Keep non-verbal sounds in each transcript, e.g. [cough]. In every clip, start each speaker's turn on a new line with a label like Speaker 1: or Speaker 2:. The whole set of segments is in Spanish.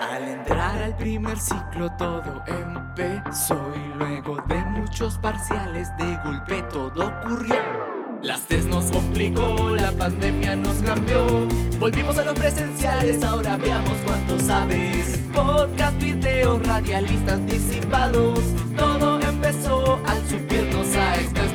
Speaker 1: Al entrar al primer ciclo todo empezó y luego de muchos parciales de golpe todo ocurrió. Las test nos complicó, la pandemia nos cambió. Volvimos a los presenciales, ahora veamos cuánto sabes. Podcast, videos, radialistas disipados. Todo empezó al subirnos a estación.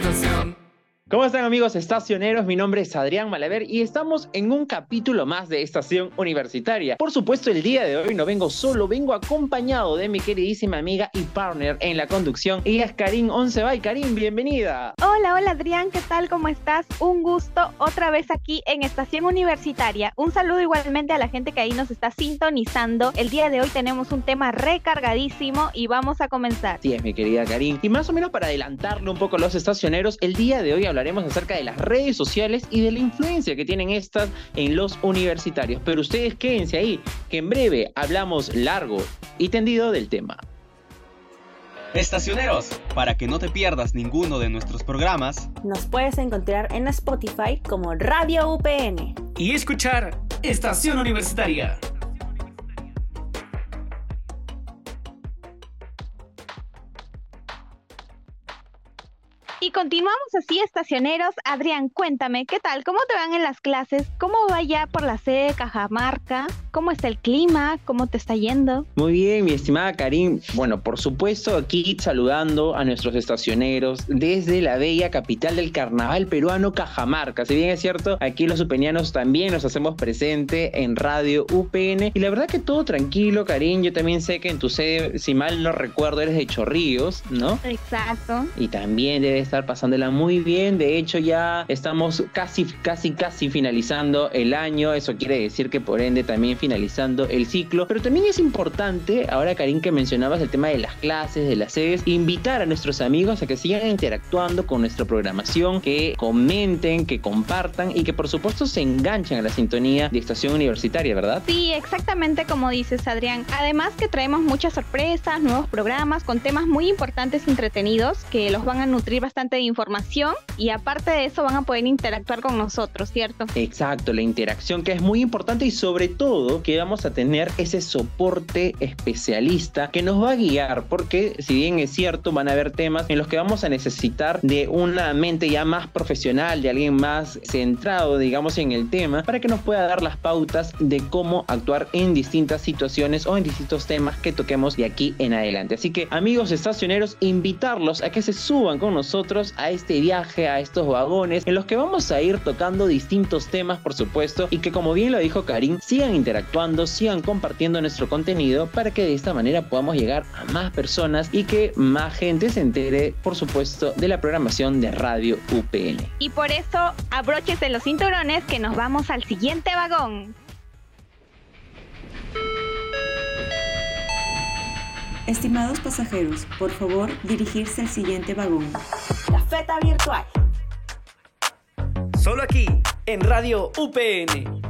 Speaker 2: ¿Cómo están amigos estacioneros? Mi nombre es Adrián Malaver y estamos en un capítulo más de Estación Universitaria. Por supuesto, el día de hoy no vengo solo, vengo acompañado de mi queridísima amiga y partner en la conducción. Ella es Karim Oncebay. Karim, bienvenida.
Speaker 3: Hola, hola Adrián, ¿qué tal? ¿Cómo estás? Un gusto otra vez aquí en Estación Universitaria. Un saludo igualmente a la gente que ahí nos está sintonizando. El día de hoy tenemos un tema recargadísimo y vamos a comenzar.
Speaker 2: Sí, es mi querida Karim. Y más o menos para adelantarle un poco a los estacioneros, el día de hoy hablaremos hablaremos acerca de las redes sociales y de la influencia que tienen estas en los universitarios. Pero ustedes quédense ahí, que en breve hablamos largo y tendido del tema.
Speaker 4: Estacioneros, para que no te pierdas ninguno de nuestros programas,
Speaker 5: nos puedes encontrar en Spotify como Radio UPN
Speaker 6: y escuchar Estación Universitaria.
Speaker 3: Y continuamos así, estacioneros. Adrián, cuéntame, ¿qué tal? ¿Cómo te van en las clases? ¿Cómo va ya por la sede de Cajamarca? ¿Cómo está el clima? ¿Cómo te está yendo?
Speaker 2: Muy bien, mi estimada Karim. Bueno, por supuesto, aquí saludando a nuestros estacioneros desde la bella capital del carnaval peruano, Cajamarca. Si bien es cierto, aquí los upenianos también nos hacemos presente en Radio UPN. Y la verdad que todo tranquilo, Karim. Yo también sé que en tu sede, si mal no recuerdo, eres de Chorrillos, ¿no?
Speaker 3: Exacto.
Speaker 2: Y también debes estar pasándola muy bien. De hecho, ya estamos casi, casi, casi finalizando el año. Eso quiere decir que por ende también finalizando el ciclo. Pero también es importante, ahora Karim que mencionabas el tema de las clases, de las sedes, invitar a nuestros amigos a que sigan interactuando con nuestra programación, que comenten, que compartan y que por supuesto se enganchen a la sintonía de estación universitaria, ¿verdad?
Speaker 3: Sí, exactamente como dices, Adrián. Además que traemos muchas sorpresas, nuevos programas con temas muy importantes y entretenidos que los van a nutrir bastante de información y aparte de eso van a poder interactuar con nosotros, ¿cierto?
Speaker 2: Exacto, la interacción que es muy importante y sobre todo que vamos a tener ese soporte especialista que nos va a guiar porque si bien es cierto van a haber temas en los que vamos a necesitar de una mente ya más profesional, de alguien más centrado digamos en el tema para que nos pueda dar las pautas de cómo actuar en distintas situaciones o en distintos temas que toquemos de aquí en adelante. Así que amigos estacioneros, invitarlos a que se suban con nosotros a este viaje, a estos vagones, en los que vamos a ir tocando distintos temas, por supuesto, y que como bien lo dijo Karim, sigan interactuando, sigan compartiendo nuestro contenido para que de esta manera podamos llegar a más personas y que más gente se entere, por supuesto, de la programación de Radio UPN.
Speaker 3: Y por eso, abróchese los cinturones que nos vamos al siguiente vagón.
Speaker 5: Estimados pasajeros, por favor dirigirse al siguiente vagón. La feta virtual.
Speaker 6: Solo aquí, en Radio UPN.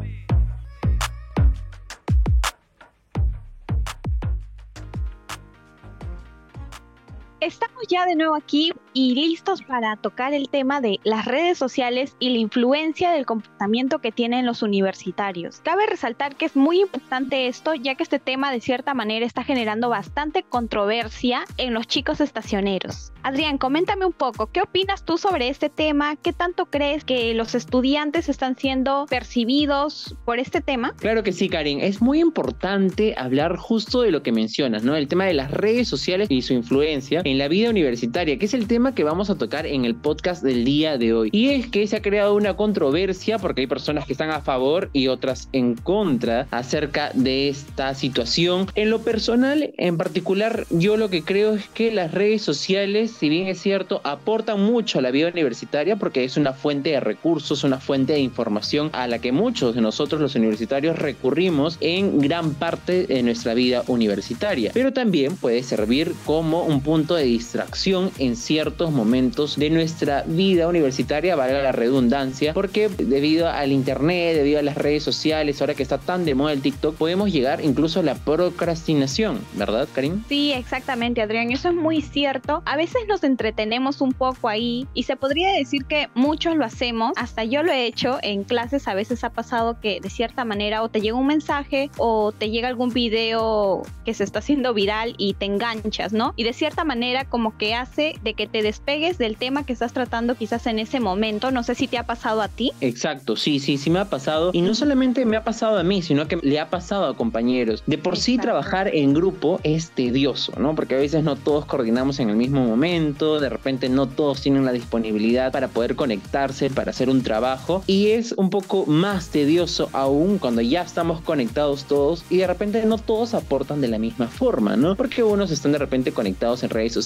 Speaker 3: Estamos ya de nuevo aquí y listos para tocar el tema de las redes sociales y la influencia del comportamiento que tienen los universitarios. Cabe resaltar que es muy importante esto ya que este tema de cierta manera está generando bastante controversia en los chicos estacioneros. Adrián, coméntame un poco, ¿qué opinas tú sobre este tema? ¿Qué tanto crees que los estudiantes están siendo percibidos por este tema?
Speaker 2: Claro que sí, Karin. Es muy importante hablar justo de lo que mencionas, ¿no? El tema de las redes sociales y su influencia en la vida universitaria, que es el tema que vamos a tocar en el podcast del día de hoy. Y es que se ha creado una controversia porque hay personas que están a favor y otras en contra acerca de esta situación. En lo personal, en particular, yo lo que creo es que las redes sociales, si bien es cierto, aportan mucho a la vida universitaria porque es una fuente de recursos, una fuente de información a la que muchos de nosotros los universitarios recurrimos en gran parte de nuestra vida universitaria. Pero también puede servir como un punto de de distracción en ciertos momentos de nuestra vida universitaria, valga la redundancia, porque debido al internet, debido a las redes sociales, ahora que está tan de moda el TikTok, podemos llegar incluso a la procrastinación, ¿verdad, Karim?
Speaker 3: Sí, exactamente, Adrián, eso es muy cierto. A veces nos entretenemos un poco ahí y se podría decir que muchos lo hacemos, hasta yo lo he hecho en clases, a veces ha pasado que de cierta manera o te llega un mensaje o te llega algún video que se está haciendo viral y te enganchas, ¿no? Y de cierta manera como que hace de que te despegues del tema que estás tratando quizás en ese momento, no sé si te ha pasado a ti.
Speaker 2: Exacto, sí, sí, sí me ha pasado y no solamente me ha pasado a mí, sino que le ha pasado a compañeros. De por sí trabajar en grupo es tedioso, ¿no? Porque a veces no todos coordinamos en el mismo momento, de repente no todos tienen la disponibilidad para poder conectarse, para hacer un trabajo y es un poco más tedioso aún cuando ya estamos conectados todos y de repente no todos aportan de la misma forma, ¿no? Porque unos están de repente conectados en redes sociales,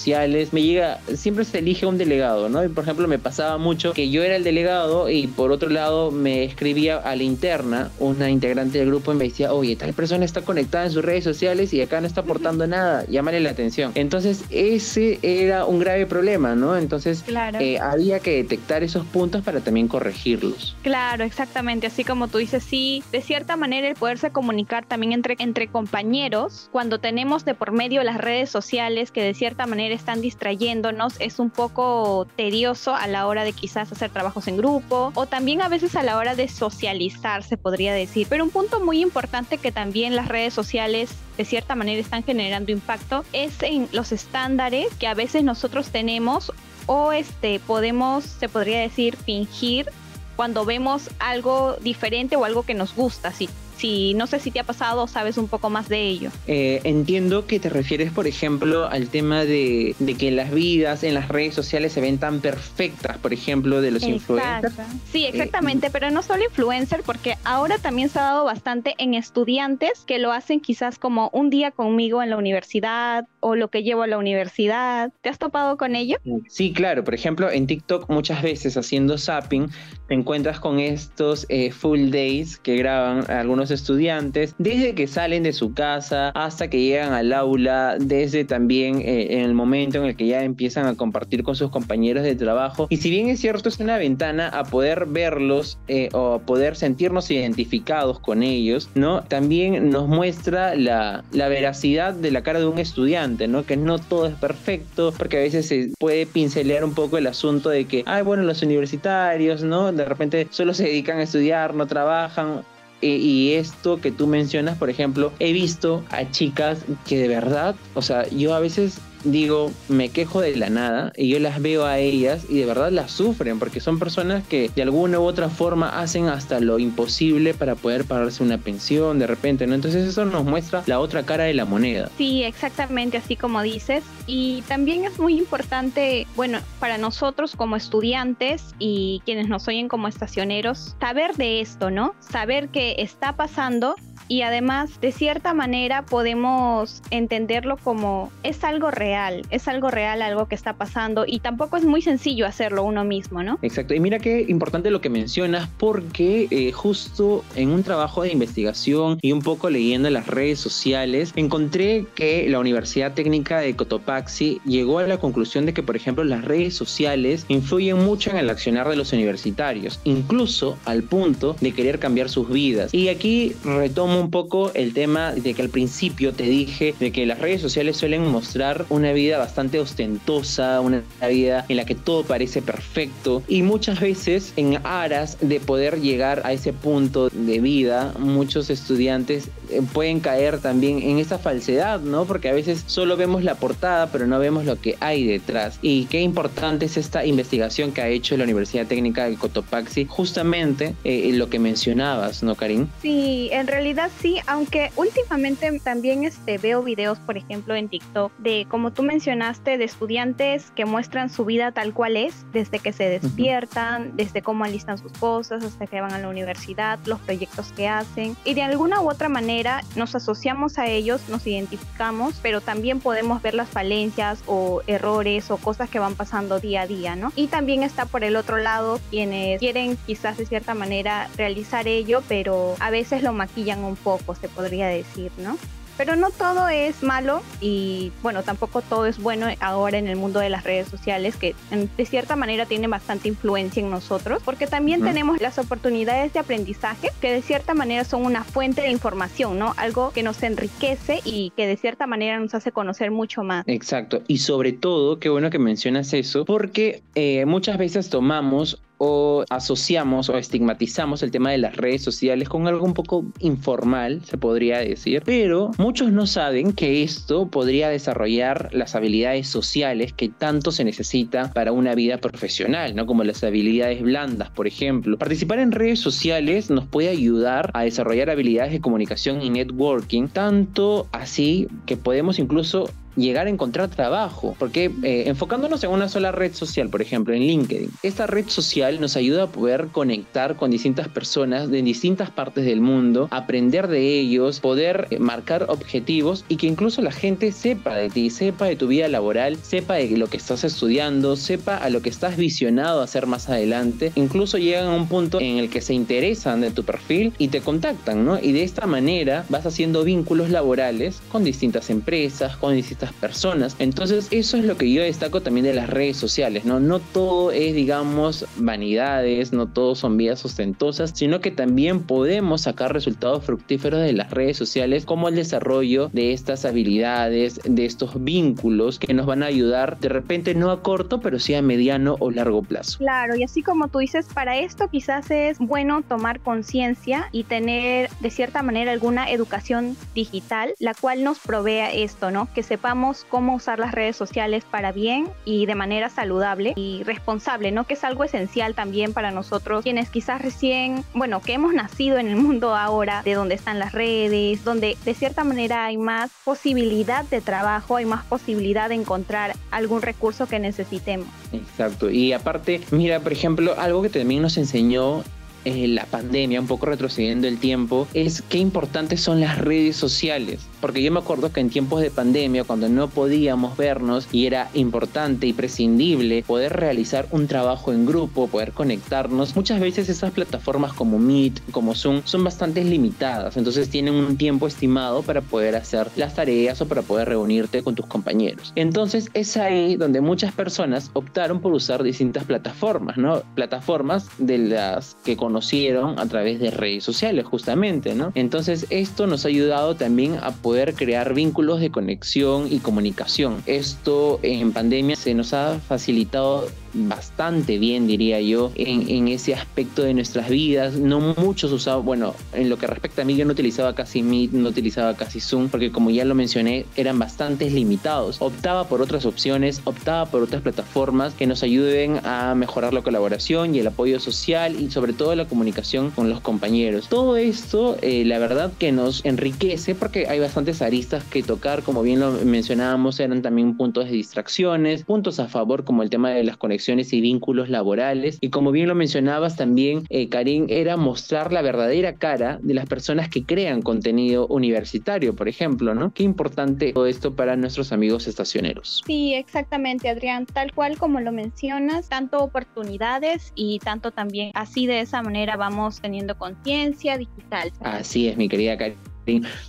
Speaker 2: me llega, siempre se elige un delegado, ¿no? Y por ejemplo me pasaba mucho que yo era el delegado y por otro lado me escribía a la interna una integrante del grupo y me decía, oye, tal persona está conectada en sus redes sociales y acá no está aportando nada, llámale la atención. Entonces ese era un grave problema, ¿no? Entonces eh, había que detectar esos puntos para también corregirlos.
Speaker 3: Claro, exactamente, así como tú dices, sí, de cierta manera el poderse comunicar también entre, entre compañeros, cuando tenemos de por medio las redes sociales que de cierta manera están distrayéndonos, es un poco tedioso a la hora de quizás hacer trabajos en grupo o también a veces a la hora de socializar, se podría decir. Pero un punto muy importante que también las redes sociales de cierta manera están generando impacto es en los estándares que a veces nosotros tenemos o este podemos se podría decir fingir cuando vemos algo diferente o algo que nos gusta, sí si no sé si te ha pasado o sabes un poco más de ello.
Speaker 2: Eh, entiendo que te refieres, por ejemplo, al tema de, que las vidas en las redes sociales se ven tan perfectas, por ejemplo, de los influencers.
Speaker 3: Sí, eh, exactamente, pero no solo influencer, porque ahora también se ha dado bastante en estudiantes que lo hacen quizás como un día conmigo en la universidad o lo que llevo a la universidad. ¿Te has topado con ello?
Speaker 2: Sí, claro. Por ejemplo, en TikTok muchas veces haciendo zapping te encuentras con estos eh, full days que graban algunos estudiantes, desde que salen de su casa hasta que llegan al aula, desde también eh, en el momento en el que ya empiezan a compartir con sus compañeros de trabajo. Y si bien es cierto, es una ventana a poder verlos eh, o a poder sentirnos identificados con ellos, ¿no? También nos muestra la, la veracidad de la cara de un estudiante, ¿no? Que no todo es perfecto, porque a veces se puede pincelear un poco el asunto de que, ay, bueno, los universitarios, ¿no? De repente solo se dedican a estudiar, no trabajan y esto que tú mencionas, por ejemplo, he visto a chicas que de verdad, o sea, yo a veces digo, me quejo de la nada y yo las veo a ellas y de verdad las sufren porque son personas que de alguna u otra forma hacen hasta lo imposible para poder pagarse una pensión de repente, ¿no? Entonces eso nos muestra la otra cara de la moneda.
Speaker 3: Sí, exactamente así como dices. Y también es muy importante, bueno, para nosotros como estudiantes y quienes nos oyen como estacioneros, saber de esto, ¿no? Saber que está pasando y además de cierta manera podemos entenderlo como es algo real, es algo real, algo que está pasando y tampoco es muy sencillo hacerlo uno mismo, ¿no?
Speaker 2: Exacto, y mira qué importante lo que mencionas porque eh, justo en un trabajo de investigación y un poco leyendo las redes sociales, encontré que la Universidad Técnica de Cotopaxi llegó a la conclusión de que, por ejemplo, las redes sociales influyen mucho en el accionar de los universitarios, incluso al punto de querer cambiar sus vidas. Y aquí retomo un poco el tema de que al principio te dije de que las redes sociales suelen mostrar una vida bastante ostentosa, una vida en la que todo parece perfecto y muchas veces en aras de poder llegar a ese punto de vida, muchos estudiantes eh, pueden caer también en esa falsedad, ¿no? Porque a veces solo vemos la portada, pero no vemos lo que hay detrás. Y qué importante es esta investigación que ha hecho la Universidad Técnica de Cotopaxi, justamente eh, lo que mencionabas, ¿no, Karim?
Speaker 3: Sí, en realidad sí, aunque últimamente también este, veo videos, por ejemplo, en TikTok, de como tú mencionaste, de estudiantes que muestran su vida tal cual es, desde que se despiertan, desde cómo alistan sus cosas, hasta que van a la universidad, los proyectos que hacen. Y de alguna u otra manera, nos asociamos a ellos, nos identificamos, pero también podemos ver las falencias o errores o cosas que van pasando día a día, ¿no? Y también está por el otro lado quienes quieren quizás de cierta manera realizar ello, pero a veces lo maquillan un poco, se podría decir, ¿no? Pero no todo es malo y bueno, tampoco todo es bueno ahora en el mundo de las redes sociales que de cierta manera tienen bastante influencia en nosotros porque también tenemos las oportunidades de aprendizaje que de cierta manera son una fuente de información, ¿no? Algo que nos enriquece y que de cierta manera nos hace conocer mucho más.
Speaker 2: Exacto. Y sobre todo, qué bueno que mencionas eso, porque eh, muchas veces tomamos o asociamos o estigmatizamos el tema de las redes sociales con algo un poco informal, se podría decir, pero muchos no saben que esto podría desarrollar las habilidades sociales que tanto se necesita para una vida profesional, ¿no? Como las habilidades blandas, por ejemplo. Participar en redes sociales nos puede ayudar a desarrollar habilidades de comunicación y networking, tanto así que podemos incluso llegar a encontrar trabajo, porque eh, enfocándonos en una sola red social, por ejemplo, en LinkedIn, esta red social nos ayuda a poder conectar con distintas personas de distintas partes del mundo, aprender de ellos, poder eh, marcar objetivos y que incluso la gente sepa de ti, sepa de tu vida laboral, sepa de lo que estás estudiando, sepa a lo que estás visionado a hacer más adelante, incluso llegan a un punto en el que se interesan de tu perfil y te contactan, ¿no? Y de esta manera vas haciendo vínculos laborales con distintas empresas, con distintas personas. Entonces eso es lo que yo destaco también de las redes sociales, ¿no? No todo es, digamos, vanidades, no todo son vidas ostentosas, sino que también podemos sacar resultados fructíferos de las redes sociales como el desarrollo de estas habilidades, de estos vínculos que nos van a ayudar de repente no a corto, pero sí a mediano o largo plazo.
Speaker 3: Claro, y así como tú dices, para esto quizás es bueno tomar conciencia y tener de cierta manera alguna educación digital, la cual nos provea esto, ¿no? Que sepamos cómo usar las redes sociales para bien y de manera saludable y responsable, ¿no? Que es algo esencial también para nosotros, quienes quizás recién, bueno, que hemos [laughs] nacido en el mundo ahora, de donde están las redes, donde de cierta manera hay más posibilidad de trabajo, hay más posibilidad de encontrar algún recurso que necesitemos.
Speaker 2: Exacto. Y aparte, mira, por ejemplo, algo que también nos enseñó eh, la pandemia, un poco retrocediendo el tiempo, es qué importantes son las redes sociales. Porque yo me acuerdo que en tiempos de pandemia, cuando no podíamos vernos y era importante y prescindible poder realizar un trabajo en grupo, poder conectarnos, muchas veces esas plataformas como Meet, como Zoom, son bastante limitadas. Entonces tienen un tiempo estimado para poder hacer las tareas o para poder reunirte con tus compañeros. Entonces es ahí donde muchas personas optaron por usar distintas plataformas, ¿no? Plataformas de las que conocieron a través de redes sociales justamente, ¿no? Entonces esto nos ha ayudado también a poder crear vínculos de conexión y comunicación. Esto en pandemia se nos ha facilitado bastante bien, diría yo, en, ese aspecto de nuestras vidas. No muchos usaban, bueno, en lo que respecta a mí, yo no utilizaba casi Meet, no utilizaba casi Zoom, porque como ya lo mencioné, eran bastante limitados. Optaba por otras opciones, optaba por otras plataformas que nos ayuden a mejorar la colaboración y el apoyo social y sobre todo la comunicación con los compañeros. Todo esto, eh, la verdad que nos enriquece porque hay bastantes aristas que tocar, como bien lo mencionábamos, eran también puntos de distracciones, puntos a favor como el tema de las conexiones y vínculos laborales. Y como bien lo mencionabas también, eh, Karim, era mostrar la verdadera cara de las personas que crean contenido universitario, por ejemplo, ¿no? Qué importante todo esto para nuestros amigos estacioneros.
Speaker 3: Sí, exactamente, Adrián. Tal cual como lo mencionas, tanto oportunidades y tanto también así de esa manera vamos teniendo conciencia digital.
Speaker 2: Así es, mi querida Karim.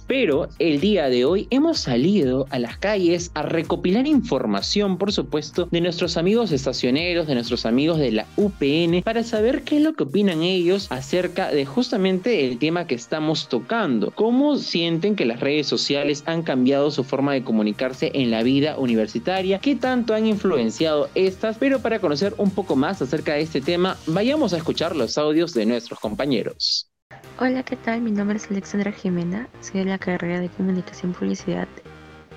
Speaker 2: Pero el día de hoy hemos salido a las calles a recopilar información, por supuesto, de nuestros amigos estacioneros, de nuestros amigos de la UPN, para saber qué es lo que opinan ellos acerca de justamente el tema que estamos tocando. ¿Cómo sienten que las redes sociales han cambiado su forma de comunicarse en la vida universitaria? ¿Qué tanto han influenciado estas? Pero para conocer un poco más acerca de este tema, vayamos a escuchar los audios de nuestros compañeros.
Speaker 7: Hola, ¿qué tal? Mi nombre es Alexandra Jimena, soy de la carrera de Comunicación y Publicidad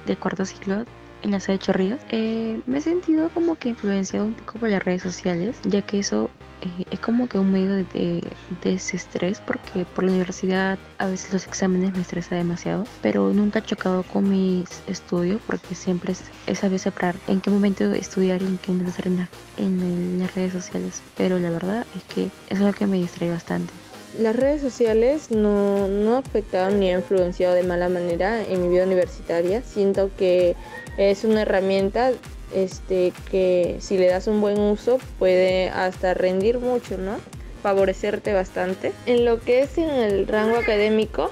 Speaker 7: de cuarto ciclo en la sede de Chorrillos. Eh, me he sentido como que influenciado un poco por las redes sociales, ya que eso eh, es como que un medio de, de, desestrés, porque por la universidad a veces los exámenes me estresa demasiado, pero nunca he chocado con mis estudios, porque siempre es, es saber separar en qué momento estudiar y en qué momento estar en, las redes sociales. Pero la verdad es que es lo que me distrae bastante.
Speaker 8: Las redes sociales no, no afectaron ni han influenciado de mala manera en mi vida universitaria. Siento que es una herramienta este, que si le das un buen uso puede hasta rendir mucho, ¿no? Favorecerte bastante. En lo que es en el rango académico,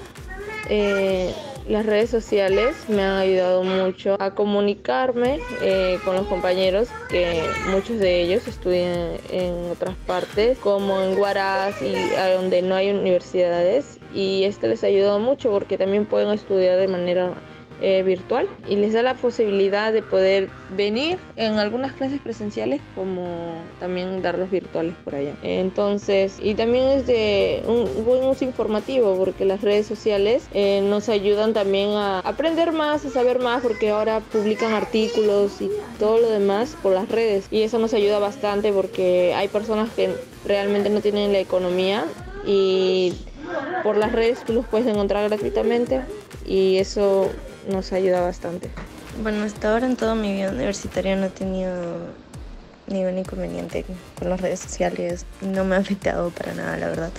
Speaker 8: eh, las redes sociales me han ayudado mucho a comunicarme eh, con los compañeros que muchos de ellos estudian en otras partes como en Huaraz y donde no hay universidades y esto les ha ayudado mucho porque también pueden estudiar de manera eh, virtual y les da la posibilidad de poder venir en algunas clases presenciales como también darlos virtuales por allá. Entonces, y también es de un buen uso informativo porque las redes sociales eh, nos ayudan también a aprender más, a saber más porque ahora publican artículos y todo lo demás por las redes y eso nos ayuda bastante porque hay personas que realmente no tienen la economía y por las redes tú los puedes encontrar gratuitamente y eso nos ayuda bastante.
Speaker 9: Bueno, hasta ahora en toda mi vida universitaria no he tenido ningún inconveniente con las redes sociales. No me ha afectado para nada, la verdad.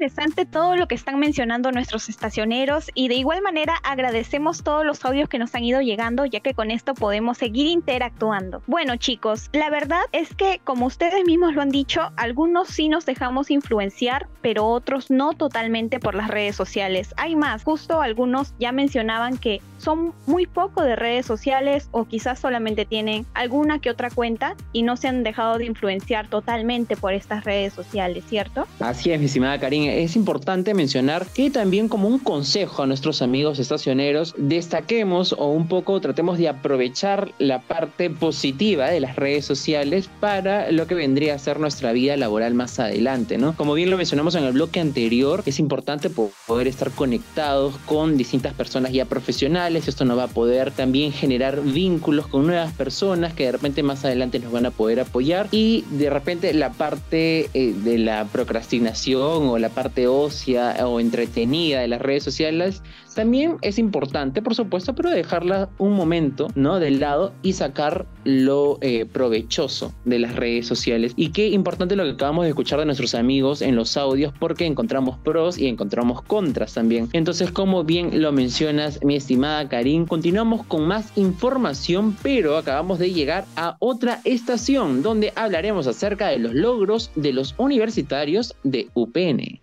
Speaker 3: Interesante todo lo que están mencionando nuestros estacioneros y de igual manera agradecemos todos los audios que nos han ido llegando ya que con esto podemos seguir interactuando. Bueno chicos, la verdad es que como ustedes mismos lo han dicho, algunos sí nos dejamos influenciar, pero otros no totalmente por las redes sociales. Hay más, justo algunos ya mencionaban que son muy poco de redes sociales o quizás solamente tienen alguna que otra cuenta y no se han dejado de influenciar totalmente por estas redes sociales, ¿cierto?
Speaker 2: Así es, mi estimada Karin. Es importante mencionar que también como un consejo a nuestros amigos estacioneros, destaquemos o un poco tratemos de aprovechar la parte positiva de las redes sociales para lo que vendría a ser nuestra vida laboral más adelante, ¿no? Como bien lo mencionamos en el bloque anterior, es importante poder estar conectados con distintas personas ya profesionales esto nos va a poder también generar vínculos con nuevas personas que de repente más adelante nos van a poder apoyar y de repente la parte eh, de la procrastinación o la parte ósea o entretenida de las redes sociales también es importante, por supuesto, pero dejarla un momento, ¿no? Del lado y sacar lo eh, provechoso de las redes sociales. Y qué importante lo que acabamos de escuchar de nuestros amigos en los audios, porque encontramos pros y encontramos contras también. Entonces, como bien lo mencionas, mi estimada Karin, continuamos con más información, pero acabamos de llegar a otra estación donde hablaremos acerca de los logros de los universitarios de UPN.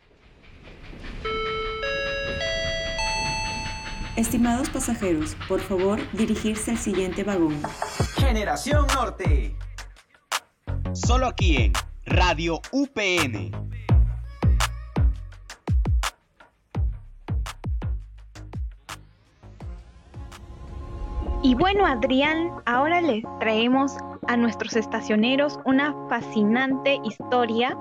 Speaker 5: Estimados pasajeros, por favor dirigirse al siguiente vagón.
Speaker 6: Generación Norte.
Speaker 4: Solo aquí en Radio UPN.
Speaker 3: Y bueno, Adrián, ahora les traemos a nuestros estacioneros una fascinante historia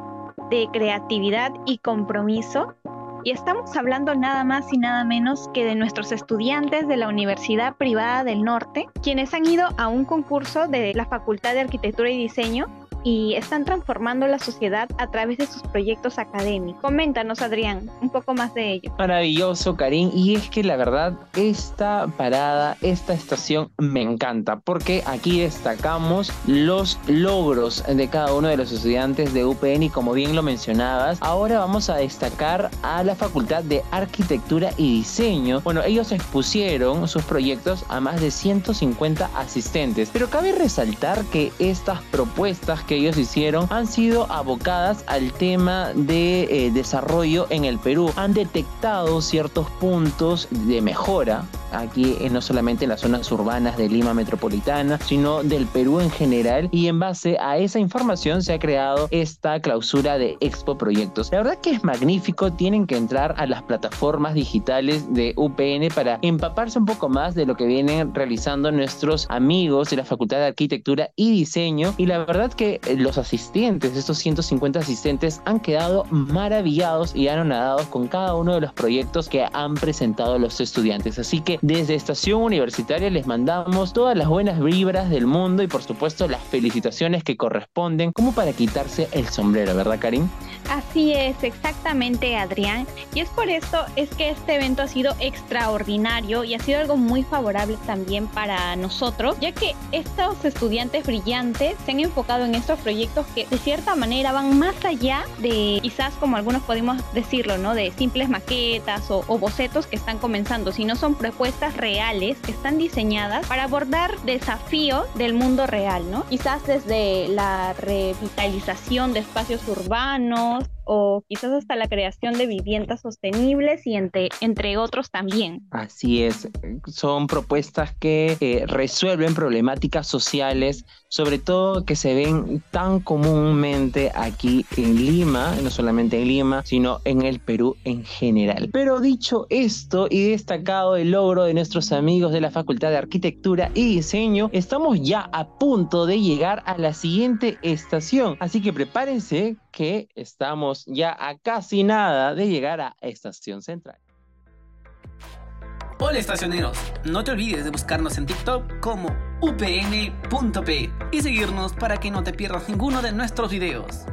Speaker 3: de creatividad y compromiso y estamos hablando nada más y nada menos que de nuestros estudiantes de la Universidad Privada del Norte, quienes han ido a un concurso de la Facultad de Arquitectura y Diseño y están transformando la sociedad a través de sus proyectos académicos. Coméntanos, Adrián, un poco más de ello.
Speaker 2: Maravilloso, Karim. Y es que la verdad, esta parada, esta estación me encanta porque aquí destacamos los logros de cada uno de los estudiantes de UPN y como bien lo mencionabas, ahora vamos a destacar a la Facultad de Arquitectura y Diseño. Bueno, ellos expusieron sus proyectos a más de 150 asistentes, pero cabe resaltar que estas propuestas que ellos hicieron han sido abocadas al tema de eh, desarrollo en el Perú. Han detectado ciertos puntos de mejora aquí no solamente en las zonas urbanas de Lima metropolitana, sino del Perú en general y en base a esa información se ha creado esta clausura de Expo Proyectos. La verdad que es magnífico, tienen que entrar a las plataformas digitales de UPN para empaparse un poco más de lo que vienen realizando nuestros amigos de la Facultad de Arquitectura y Diseño y la verdad que los asistentes, estos 150 asistentes, han quedado maravillados y anonadados con cada uno de los proyectos que han presentado los estudiantes. Así que desde Estación Universitaria les mandamos todas las buenas vibras del mundo y por supuesto las felicitaciones que corresponden como para quitarse el sombrero, ¿verdad Karim?
Speaker 3: Así es, exactamente Adrián. Y es por esto es que este evento ha sido extraordinario y ha sido algo muy favorable también para nosotros, ya que estos estudiantes brillantes se han enfocado en estos proyectos que de cierta manera van más allá de quizás como algunos podemos decirlo, ¿no? De simples maquetas o, o bocetos que están comenzando, sino son propuestas reales que están diseñadas para abordar desafíos del mundo real, ¿no? Quizás desde la revitalización de espacios urbanos, o quizás hasta la creación de viviendas sostenibles y entre, entre otros también.
Speaker 2: Así es, son propuestas que eh, resuelven problemáticas sociales, sobre todo que se ven tan comúnmente aquí en Lima, no solamente en Lima, sino en el Perú en general. Pero dicho esto y destacado el logro de nuestros amigos de la Facultad de Arquitectura y Diseño, estamos ya a punto de llegar a la siguiente estación. Así que prepárense que estamos ya a casi nada de llegar a Estación Central.
Speaker 6: Hola estacioneros, no te olvides de buscarnos en TikTok como upn.p y seguirnos para que no te pierdas ninguno de nuestros videos.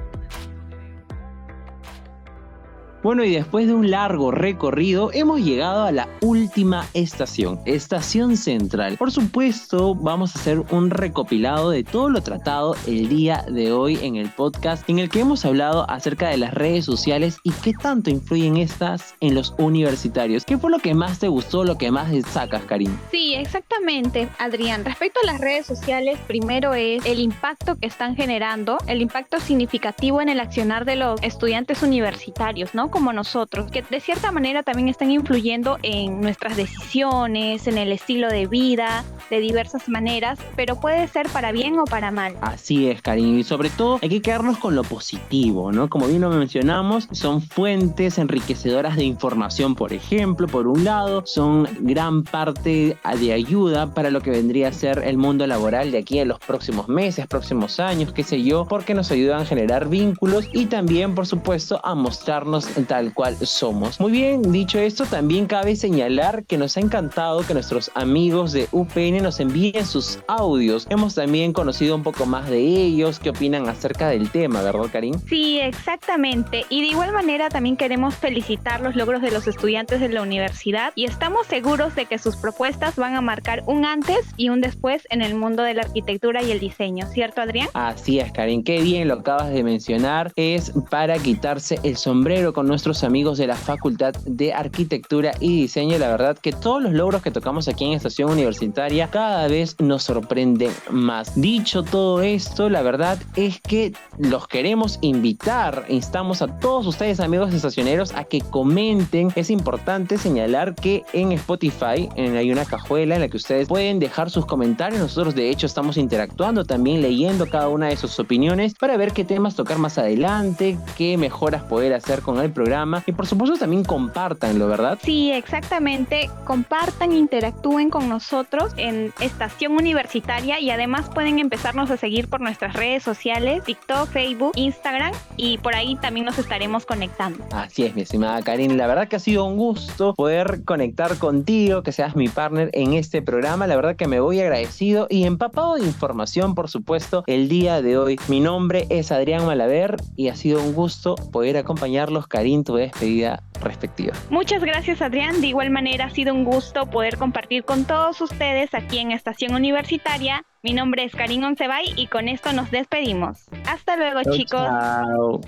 Speaker 2: Bueno, y después de un largo recorrido, hemos llegado a la última estación, Estación Central. Por supuesto, vamos a hacer un recopilado de todo lo tratado el día de hoy en el podcast, en el que hemos hablado acerca de las redes sociales y qué tanto influyen estas en los universitarios. ¿Qué fue lo que más te gustó, lo que más destacas, Karim?
Speaker 3: Sí, exactamente, Adrián. Respecto a las redes sociales, primero es el impacto que están generando, el impacto significativo en el accionar de los estudiantes universitarios, ¿no? Como nosotros, que de cierta manera también están influyendo en nuestras decisiones, en el estilo de vida, de diversas maneras, pero puede ser para bien o para mal.
Speaker 2: Así es, Karim, y sobre todo hay que quedarnos con lo positivo, ¿no? Como bien lo mencionamos, son fuentes enriquecedoras de información, por ejemplo, por un lado, son gran parte de ayuda para lo que vendría a ser el mundo laboral de aquí en los próximos meses, próximos años, qué sé yo, porque nos ayudan a generar vínculos y también, por supuesto, a mostrarnos tal cual somos. Muy bien, dicho esto, también cabe señalar que nos ha encantado que nuestros amigos de UPN nos envíen sus audios. Hemos también conocido un poco más de ellos, qué opinan acerca del tema, ¿verdad, Karim?
Speaker 3: Sí, exactamente. Y de igual manera también queremos felicitar los logros de los estudiantes de la universidad y estamos seguros de que sus propuestas van a marcar un antes y un después en el mundo de la arquitectura y el diseño, ¿cierto, Adrián?
Speaker 2: Así es, Karim. Qué bien lo acabas de mencionar. Es para quitarse el sombrero con nuestros amigos de la Facultad de Arquitectura y Diseño. La verdad que todos los logros que tocamos aquí en Estación Universitaria cada vez nos sorprenden más. Dicho todo esto, la verdad es que los queremos invitar, instamos a todos ustedes amigos estacioneros a que comenten. Es importante señalar que en Spotify hay una cajuela en la que ustedes pueden dejar sus comentarios. Nosotros de hecho estamos interactuando también leyendo cada una de sus opiniones para ver qué temas tocar más adelante, qué mejoras poder hacer con el programa programa y por supuesto también compártanlo, ¿verdad?
Speaker 3: Sí, exactamente. Compartan, interactúen con nosotros en Estación Universitaria y además pueden empezarnos a seguir por nuestras redes sociales, TikTok, Facebook, Instagram y por ahí también nos estaremos conectando.
Speaker 2: Así es, mi estimada Karin. La verdad que ha sido un gusto poder conectar contigo, que seas mi partner en este programa. La verdad que me voy agradecido y empapado de información, por supuesto, el día de hoy. Mi nombre es Adrián Malaver y ha sido un gusto poder acompañarlos, Karin tu despedida respectiva.
Speaker 3: Muchas gracias Adrián, de igual manera ha sido un gusto poder compartir con todos ustedes aquí en Estación Universitaria. Mi nombre es Karim Oncebay y con esto nos despedimos. Hasta luego chicos. Chao.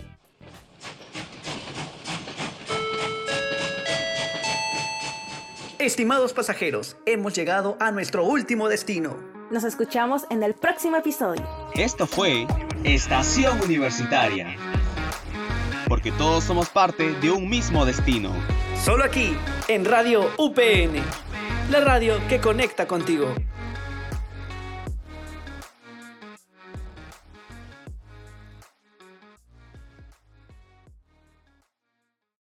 Speaker 6: Estimados pasajeros, hemos llegado a nuestro último destino.
Speaker 5: Nos escuchamos en el próximo episodio.
Speaker 4: Esto fue Estación Universitaria porque todos somos parte de un mismo destino.
Speaker 6: Solo aquí, en Radio UPN, la radio que conecta contigo.